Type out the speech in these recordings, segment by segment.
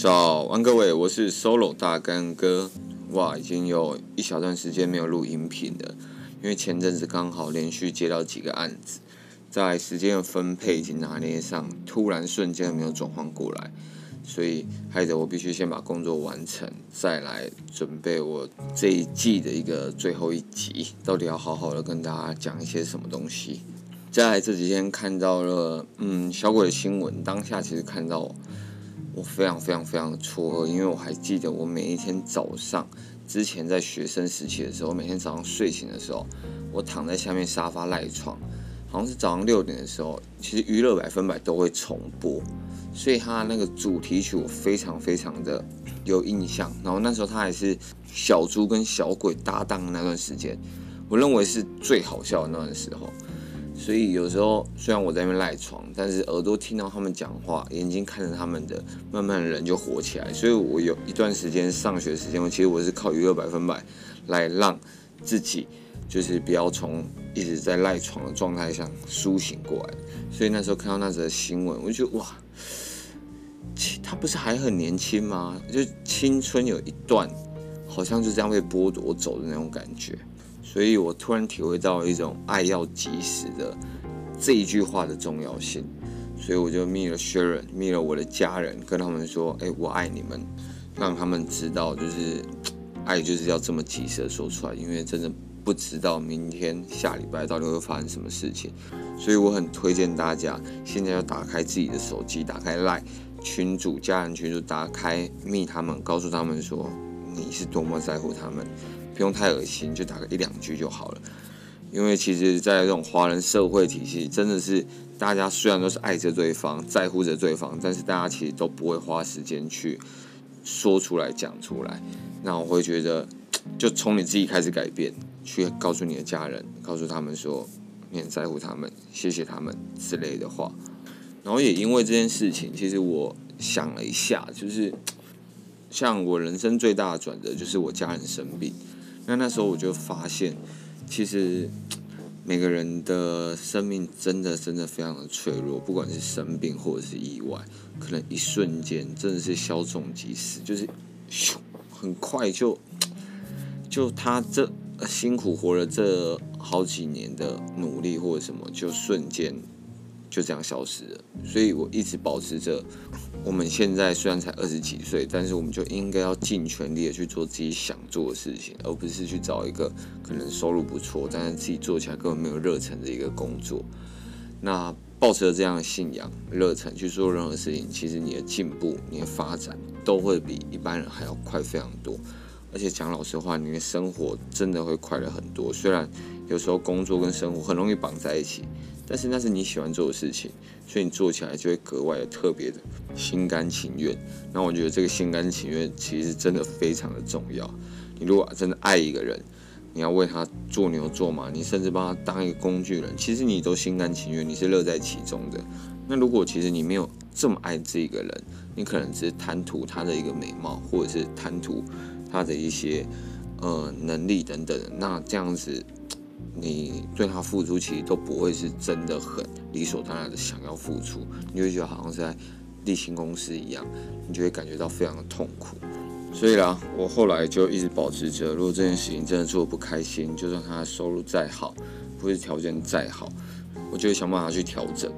早安，各位，我是 Solo 大干哥。哇，已经有一小段时间没有录音频了，因为前阵子刚好连续接到几个案子，在时间的分配以及拿捏上，突然瞬间没有转换过来，所以害得我必须先把工作完成，再来准备我这一季的一个最后一集，到底要好好的跟大家讲一些什么东西。在这几天看到了，嗯，小鬼的新闻，当下其实看到。我非常非常非常的错愕，因为我还记得我每一天早上，之前在学生时期的时候，每天早上睡醒的时候，我躺在下面沙发赖床，好像是早上六点的时候，其实娱乐百分百都会重播，所以他那个主题曲我非常非常的有印象。然后那时候他还是小猪跟小鬼搭档那段时间，我认为是最好笑的那段时候。所以有时候虽然我在那边赖床，但是耳朵听到他们讲话，眼睛看着他们的，慢慢人就活起来。所以我有一段时间上学时间，我其实我是靠娱乐百分百来让自己就是不要从一直在赖床的状态下苏醒过来。所以那时候看到那则新闻，我就觉得哇，他不是还很年轻吗？就青春有一段好像就这样被剥夺走的那种感觉。所以我突然体会到一种爱要及时的这一句话的重要性，所以我就密了 Sharon，密了我的家人，跟他们说：“哎，我爱你们，让他们知道，就是爱就是要这么及时的说出来，因为真的不知道明天下礼拜到底会发生什么事情。所以我很推荐大家现在要打开自己的手机，打开 Line 群组、家人群组，打开密他们，告诉他们说你是多么在乎他们。”不用太恶心，就打个一两句就好了。因为其实，在这种华人社会体系，真的是大家虽然都是爱着对方、在乎着对方，但是大家其实都不会花时间去说出来、讲出来。那我会觉得，就从你自己开始改变，去告诉你的家人，告诉他们说你很在乎他们、谢谢他们之类的话。然后也因为这件事情，其实我想了一下，就是像我人生最大的转折，就是我家人生病。那那时候我就发现，其实每个人的生命真的真的非常的脆弱，不管是生病或者是意外，可能一瞬间真的是消肿即逝，就是咻，很快就就他这辛苦活了这好几年的努力或者什么，就瞬间。就这样消失了，所以我一直保持着，我们现在虽然才二十几岁，但是我们就应该要尽全力的去做自己想做的事情，而不是去找一个可能收入不错，但是自己做起来根本没有热忱的一个工作。那抱持着这样的信仰、热忱去做任何事情，其实你的进步、你的发展都会比一般人还要快非常多。而且讲老实话，你的生活真的会快乐很多。虽然有时候工作跟生活很容易绑在一起。但是那是你喜欢做的事情，所以你做起来就会格外的特别的心甘情愿。那我觉得这个心甘情愿其实真的非常的重要。你如果真的爱一个人，你要为他做牛做马，你甚至帮他当一个工具人，其实你都心甘情愿，你是乐在其中的。那如果其实你没有这么爱这一个人，你可能只是贪图他的一个美貌，或者是贪图他的一些呃能力等等，那这样子。你对他付出，其实都不会是真的很理所当然的想要付出，你会觉得好像是在例行公事一样，你就会感觉到非常的痛苦。所以啦，我后来就一直保持着，如果这件事情真的做得不开心，就算他的收入再好，或是条件再好，我就会想办法去调整，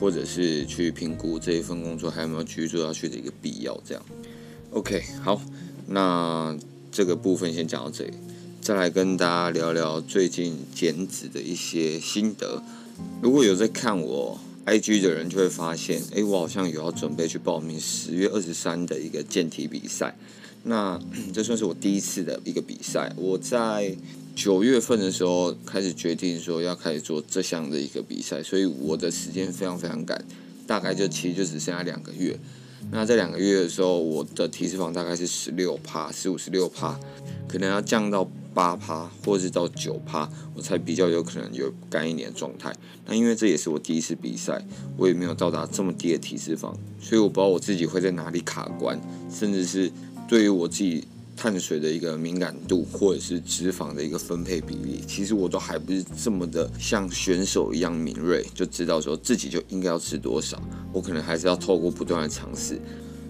或者是去评估这一份工作还有没有继续做下去的一个必要。这样，OK，好，那这个部分先讲到这里。再来跟大家聊聊最近减脂的一些心得。如果有在看我 IG 的人，就会发现，哎，我好像有要准备去报名十月二十三的一个健体比赛。那 这算是我第一次的一个比赛。我在九月份的时候开始决定说要开始做这项的一个比赛，所以我的时间非常非常赶，大概就其实就只剩下两个月。那这两个月的时候，我的体脂肪大概是十六趴，十五十六趴，可能要降到。八趴，或是到九趴，我才比较有可能有干一年的状态。那因为这也是我第一次比赛，我也没有到达这么低的体脂肪，所以我不知道我自己会在哪里卡关，甚至是对于我自己碳水的一个敏感度，或者是脂肪的一个分配比例，其实我都还不是这么的像选手一样敏锐，就知道说自己就应该要吃多少。我可能还是要透过不断的尝试，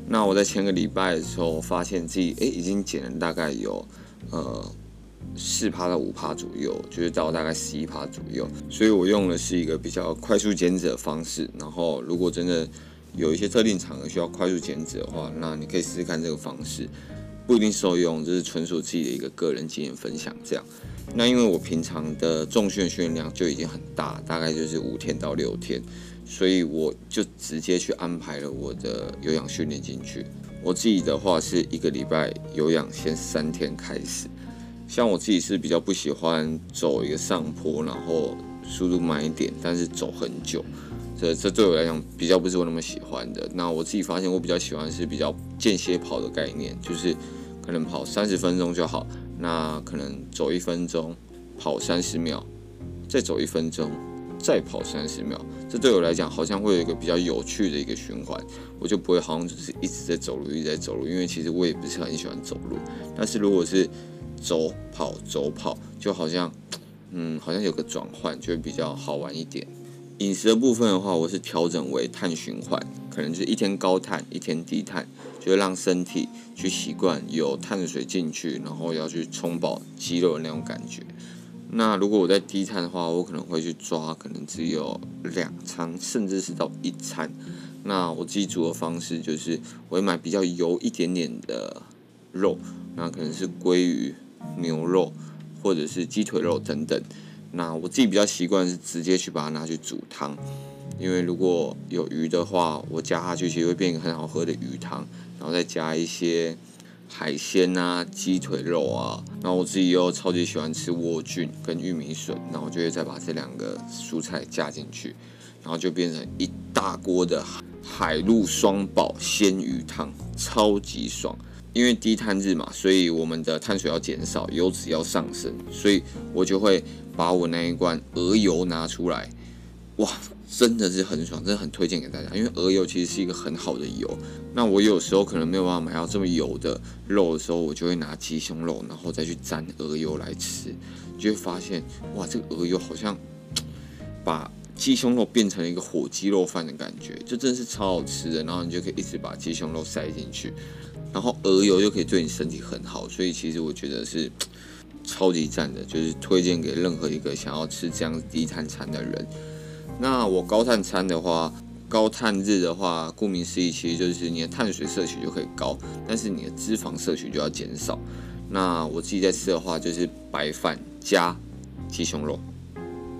那我在前个礼拜的时候，发现自己诶已经减了大概有呃四趴到五趴左右，就是到大概十一趴左右。所以我用的是一个比较快速减脂的方式。然后如果真的有一些特定场合需要快速减脂的话，那你可以试试看这个方式，不一定受用，这是纯属自己的一个个人经验分享。这样，那因为我平常的重训训练量就已经很大，大概就是五天到六天。所以我就直接去安排了我的有氧训练进去。我自己的话是一个礼拜有氧先三天开始。像我自己是比较不喜欢走一个上坡，然后速度慢一点，但是走很久。这这对我来讲比较不是我那么喜欢的。那我自己发现我比较喜欢是比较间歇跑的概念，就是可能跑三十分钟就好。那可能走一分钟，跑三十秒，再走一分钟。再跑三十秒，这对我来讲好像会有一个比较有趣的一个循环，我就不会好像就是一直在走路，一直在走路，因为其实我也不是很喜欢走路。但是如果是走跑走跑，就好像，嗯，好像有个转换，就会比较好玩一点。饮食的部分的话，我是调整为碳循环，可能就是一天高碳，一天低碳，就会让身体去习惯有碳水进去，然后要去充饱肌肉的那种感觉。那如果我在低碳的话，我可能会去抓，可能只有两餐，甚至是到一餐。那我自己煮的方式就是，我会买比较油一点点的肉，那可能是鲑鱼、牛肉或者是鸡腿肉等等。那我自己比较习惯是直接去把它拿去煮汤，因为如果有鱼的话，我加下去其实会变一个很好喝的鱼汤，然后再加一些。海鲜啊，鸡腿肉啊，然后我自己又超级喜欢吃莴苣跟玉米笋，那我就会再把这两个蔬菜加进去，然后就变成一大锅的海陆双宝鲜鱼汤，超级爽。因为低碳日嘛，所以我们的碳水要减少，油脂要上升，所以我就会把我那一罐鹅油拿出来，哇！真的是很爽，真的很推荐给大家。因为鹅油其实是一个很好的油。那我有时候可能没有办法买到这么油的肉的时候，我就会拿鸡胸肉，然后再去沾鹅油来吃，就会发现哇，这个鹅油好像把鸡胸肉变成了一个火鸡肉饭的感觉，就真是超好吃的。然后你就可以一直把鸡胸肉塞进去，然后鹅油又可以对你身体很好，所以其实我觉得是 超级赞的，就是推荐给任何一个想要吃这样低碳餐的人。那我高碳餐的话，高碳日的话，顾名思义，其实就是你的碳水摄取就可以高，但是你的脂肪摄取就要减少。那我自己在吃的话，就是白饭加鸡胸肉，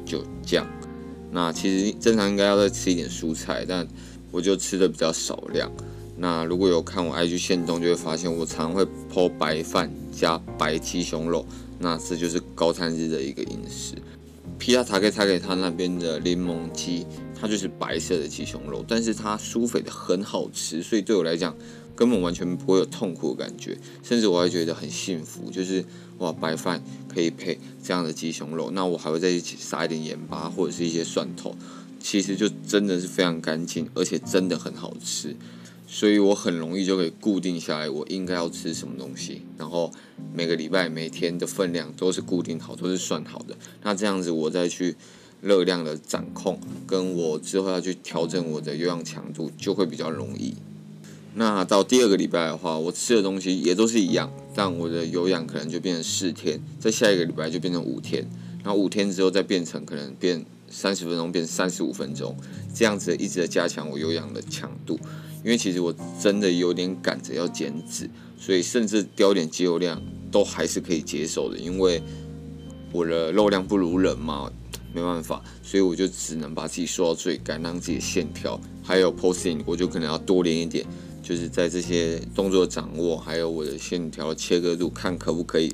就这样。那其实正常应该要再吃一点蔬菜，但我就吃的比较少量。那如果有看我 IG 线动，就会发现我常会 po 白饭加白鸡胸肉，那这就是高碳日的一个饮食。皮亚塔克他给他那边的柠檬鸡，它就是白色的鸡胸肉，但是它酥肥的很好吃，所以对我来讲根本完全不会有痛苦的感觉，甚至我还觉得很幸福，就是哇，白饭可以配这样的鸡胸肉，那我还会在一起撒一点盐巴或者是一些蒜头，其实就真的是非常干净，而且真的很好吃。所以我很容易就可以固定下来，我应该要吃什么东西，然后每个礼拜每天的分量都是固定好，都是算好的。那这样子我再去热量的掌控，跟我之后要去调整我的有氧强度就会比较容易。那到第二个礼拜的话，我吃的东西也都是一样，但我的有氧可能就变成四天，在下一个礼拜就变成五天，然后五天之后再变成可能变三十分钟，变三十五分钟，这样子一直的加强我有氧的强度。因为其实我真的有点赶着要减脂，所以甚至掉点肌肉量都还是可以接受的。因为我的肉量不如人嘛，没办法，所以我就只能把自己缩到最干，让自己的线条还有 posing，我就可能要多练一点，就是在这些动作掌握还有我的线条切割度，看可不可以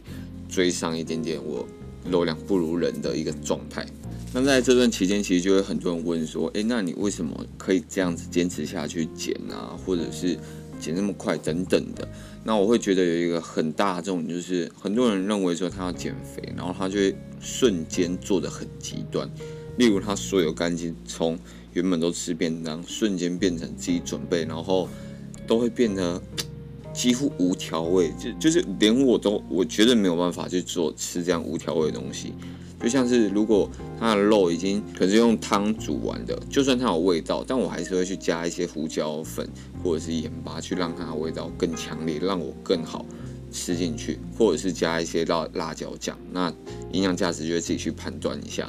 追上一点点我肉量不如人的一个状态。那在这段期间，其实就会很多人问说：“诶，那你为什么可以这样子坚持下去减啊，或者是减那么快等等的？”那我会觉得有一个很大的这种，就是很多人认为说他要减肥，然后他就会瞬间做得很极端，例如他所有干净从原本都吃便当，瞬间变成自己准备，然后都会变得几乎无调味，就就是连我都我绝对没有办法去做吃这样无调味的东西。就像是如果它的肉已经可是用汤煮完的，就算它有味道，但我还是会去加一些胡椒粉或者是盐巴，去让它的味道更强烈，让我更好吃进去，或者是加一些辣辣椒酱，那营养价值就会自己去判断一下。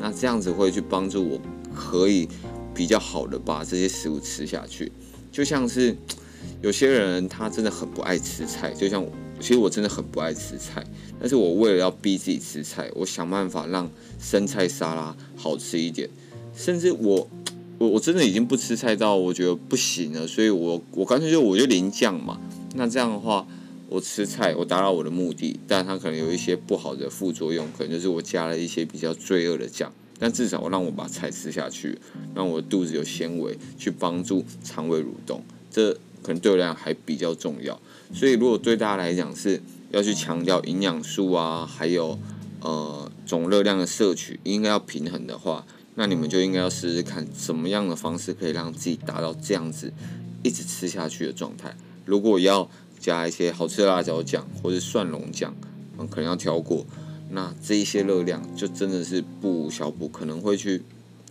那这样子会去帮助我，可以比较好的把这些食物吃下去。就像是有些人他真的很不爱吃菜，就像其实我真的很不爱吃菜，但是我为了要逼自己吃菜，我想办法让生菜沙拉好吃一点，甚至我我我真的已经不吃菜到我觉得不行了，所以我我干脆就我就淋酱嘛。那这样的话。我吃菜，我达到我的目的，但它可能有一些不好的副作用，可能就是我加了一些比较罪恶的酱，但至少我让我把菜吃下去，让我的肚子有纤维，去帮助肠胃蠕动，这可能对我来讲还比较重要。所以，如果对大家来讲是要去强调营养素啊，还有呃总热量的摄取应该要平衡的话，那你们就应该要试试看什么样的方式可以让自己达到这样子一直吃下去的状态。如果要加一些好吃的辣椒酱或者蒜蓉酱，嗯，可能要挑过。那这一些热量就真的是不小补，可能会去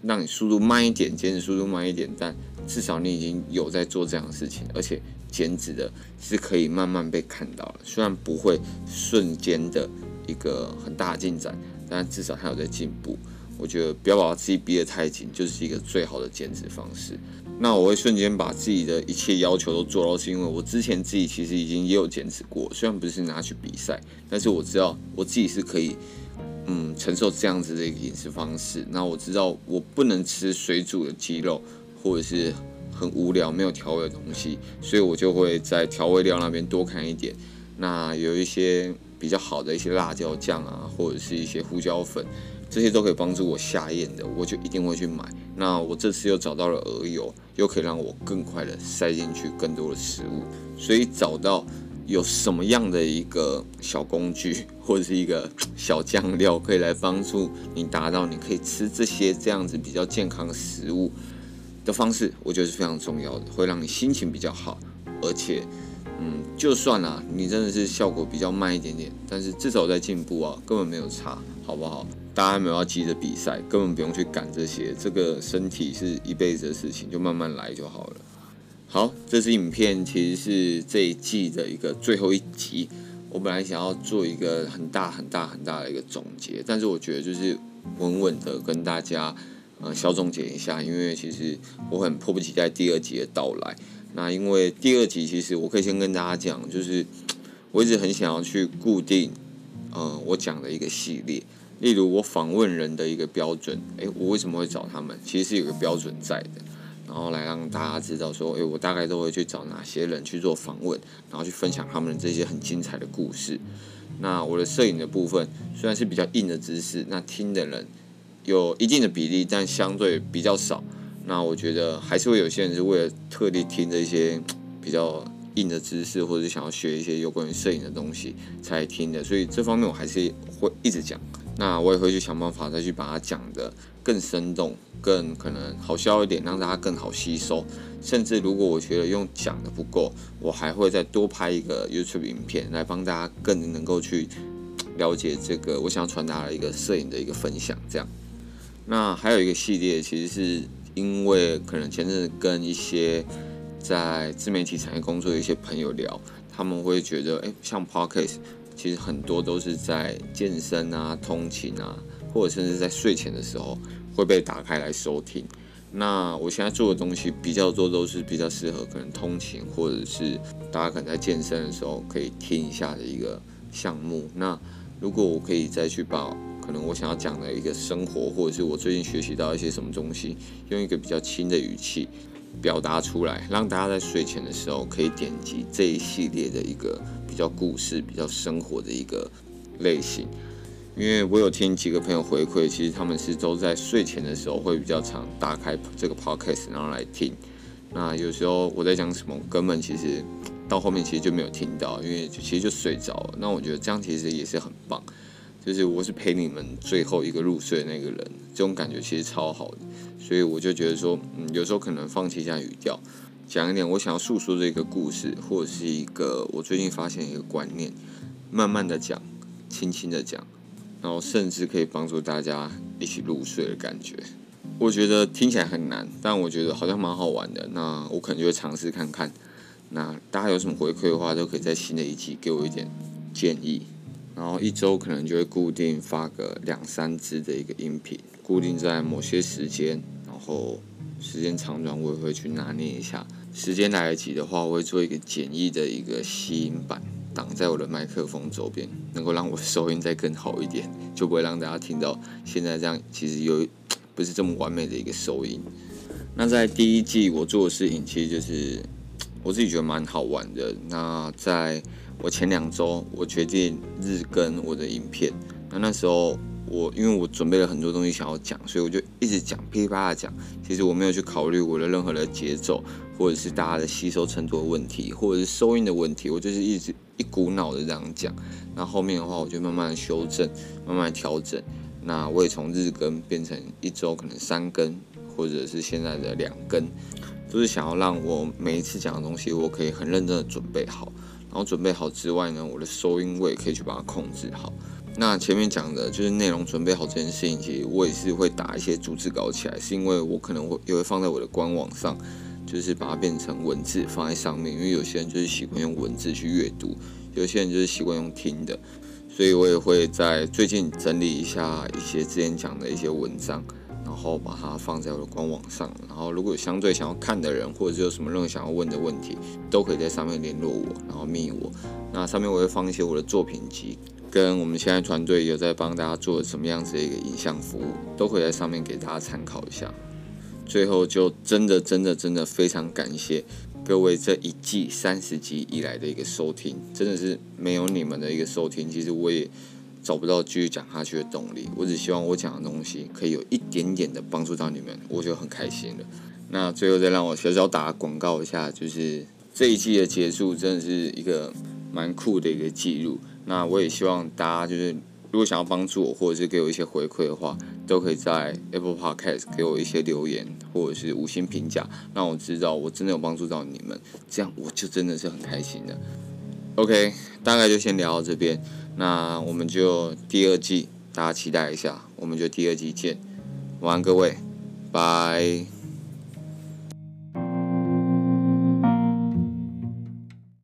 让你速度慢一点，减脂速度慢一点，但至少你已经有在做这样的事情，而且减脂的是可以慢慢被看到了。虽然不会瞬间的一个很大进展，但至少它有在进步。我觉得不要把自己逼得太紧，就是一个最好的减脂方式。那我会瞬间把自己的一切要求都做到，是因为我之前自己其实已经也有减脂过，虽然不是拿去比赛，但是我知道我自己是可以，嗯，承受这样子的一个饮食方式。那我知道我不能吃水煮的鸡肉，或者是很无聊没有调味的东西，所以我就会在调味料那边多看一点。那有一些比较好的一些辣椒酱啊，或者是一些胡椒粉。这些都可以帮助我下咽的，我就一定会去买。那我这次又找到了鹅油，又可以让我更快的塞进去更多的食物。所以找到有什么样的一个小工具或者是一个小酱料，可以来帮助你达到你可以吃这些这样子比较健康的食物的方式，我觉得是非常重要的，会让你心情比较好。而且，嗯，就算啊，你真的是效果比较慢一点点，但是至少在进步啊，根本没有差，好不好？大家没有要急着比赛，根本不用去赶这些。这个身体是一辈子的事情，就慢慢来就好了。好，这支影片其实是这一季的一个最后一集。我本来想要做一个很大很大很大的一个总结，但是我觉得就是稳稳的跟大家呃小总结一下，因为其实我很迫不及待第二集的到来。那因为第二集其实我可以先跟大家讲，就是 我一直很想要去固定呃我讲的一个系列。例如我访问人的一个标准，诶，我为什么会找他们？其实是有个标准在的，然后来让大家知道说，诶，我大概都会去找哪些人去做访问，然后去分享他们这些很精彩的故事。那我的摄影的部分虽然是比较硬的知识，那听的人有一定的比例，但相对比较少。那我觉得还是会有些人是为了特地听这些比较硬的知识，或者是想要学一些有关于摄影的东西才听的，所以这方面我还是会一直讲。那我也会去想办法再去把它讲得更生动，更可能好笑一点，让大家更好吸收。甚至如果我觉得用讲的不够，我还会再多拍一个 YouTube 影片，来帮大家更能够去了解这个我想传达的一个摄影的一个分享。这样，那还有一个系列，其实是因为可能前阵子跟一些在自媒体产业工作的一些朋友聊，他们会觉得，诶，像 Podcast。其实很多都是在健身啊、通勤啊，或者甚至在睡前的时候会被打开来收听。那我现在做的东西比较多，都是比较适合可能通勤，或者是大家可能在健身的时候可以听一下的一个项目。那如果我可以再去把可能我想要讲的一个生活，或者是我最近学习到一些什么东西，用一个比较轻的语气表达出来，让大家在睡前的时候可以点击这一系列的一个。比较故事、比较生活的一个类型，因为我有听几个朋友回馈，其实他们是都在睡前的时候会比较常打开这个 podcast，然后来听。那有时候我在讲什么，根本其实到后面其实就没有听到，因为其实就睡着了。那我觉得这样其实也是很棒，就是我是陪你们最后一个入睡的那个人，这种感觉其实超好的。所以我就觉得说，嗯，有时候可能放弃一下语调。讲一点我想要诉说的一个故事，或者是一个我最近发现一个观念，慢慢的讲，轻轻的讲，然后甚至可以帮助大家一起入睡的感觉。我觉得听起来很难，但我觉得好像蛮好玩的。那我可能就会尝试看看。那大家有什么回馈的话，都可以在新的一期给我一点建议。然后一周可能就会固定发个两三支的一个音频，固定在某些时间，然后时间长短我也会去拿捏一下。时间来得及的话，我会做一个简易的一个吸音板，挡在我的麦克风周边，能够让我的收音再更好一点，就不会让大家听到现在这样其实有不是这么完美的一个收音。那在第一季我做的事情，其实就是我自己觉得蛮好玩的。那在我前两周，我决定日更我的影片。那那时候我因为我准备了很多东西想要讲，所以我就一直讲噼里啪啦讲。其实我没有去考虑我的任何的节奏。或者是大家的吸收程度的问题，或者是收音的问题，我就是一直一股脑的这样讲。那后面的话，我就慢慢修正，慢慢调整。那我也从日更变成一周可能三更，或者是现在的两更，就是想要让我每一次讲的东西，我可以很认真的准备好。然后准备好之外呢，我的收音我也可以去把它控制好。那前面讲的就是内容准备好这件事情，其实我也是会打一些逐字稿起来，是因为我可能会也会放在我的官网上。就是把它变成文字放在上面，因为有些人就是习惯用文字去阅读，有些人就是习惯用听的，所以我也会在最近整理一下一些之前讲的一些文章，然后把它放在我的官网上。然后如果有相对想要看的人，或者是有什么任何想要问的问题，都可以在上面联络我，然后密我。那上面我会放一些我的作品集，跟我们现在团队有在帮大家做什么样子的一个影像服务，都可以在上面给大家参考一下。最后就真的真的真的非常感谢各位这一季三十集以来的一个收听，真的是没有你们的一个收听，其实我也找不到继续讲下去的动力。我只希望我讲的东西可以有一点点的帮助到你们，我就很开心了。那最后再让我小小打广告一下，就是这一季的结束真的是一个蛮酷的一个记录。那我也希望大家就是。如果想要帮助我，或者是给我一些回馈的话，都可以在 Apple Podcast 给我一些留言，或者是五星评价，让我知道我真的有帮助到你们，这样我就真的是很开心的。OK，大概就先聊到这边，那我们就第二季，大家期待一下，我们就第二季见，晚安各位，拜。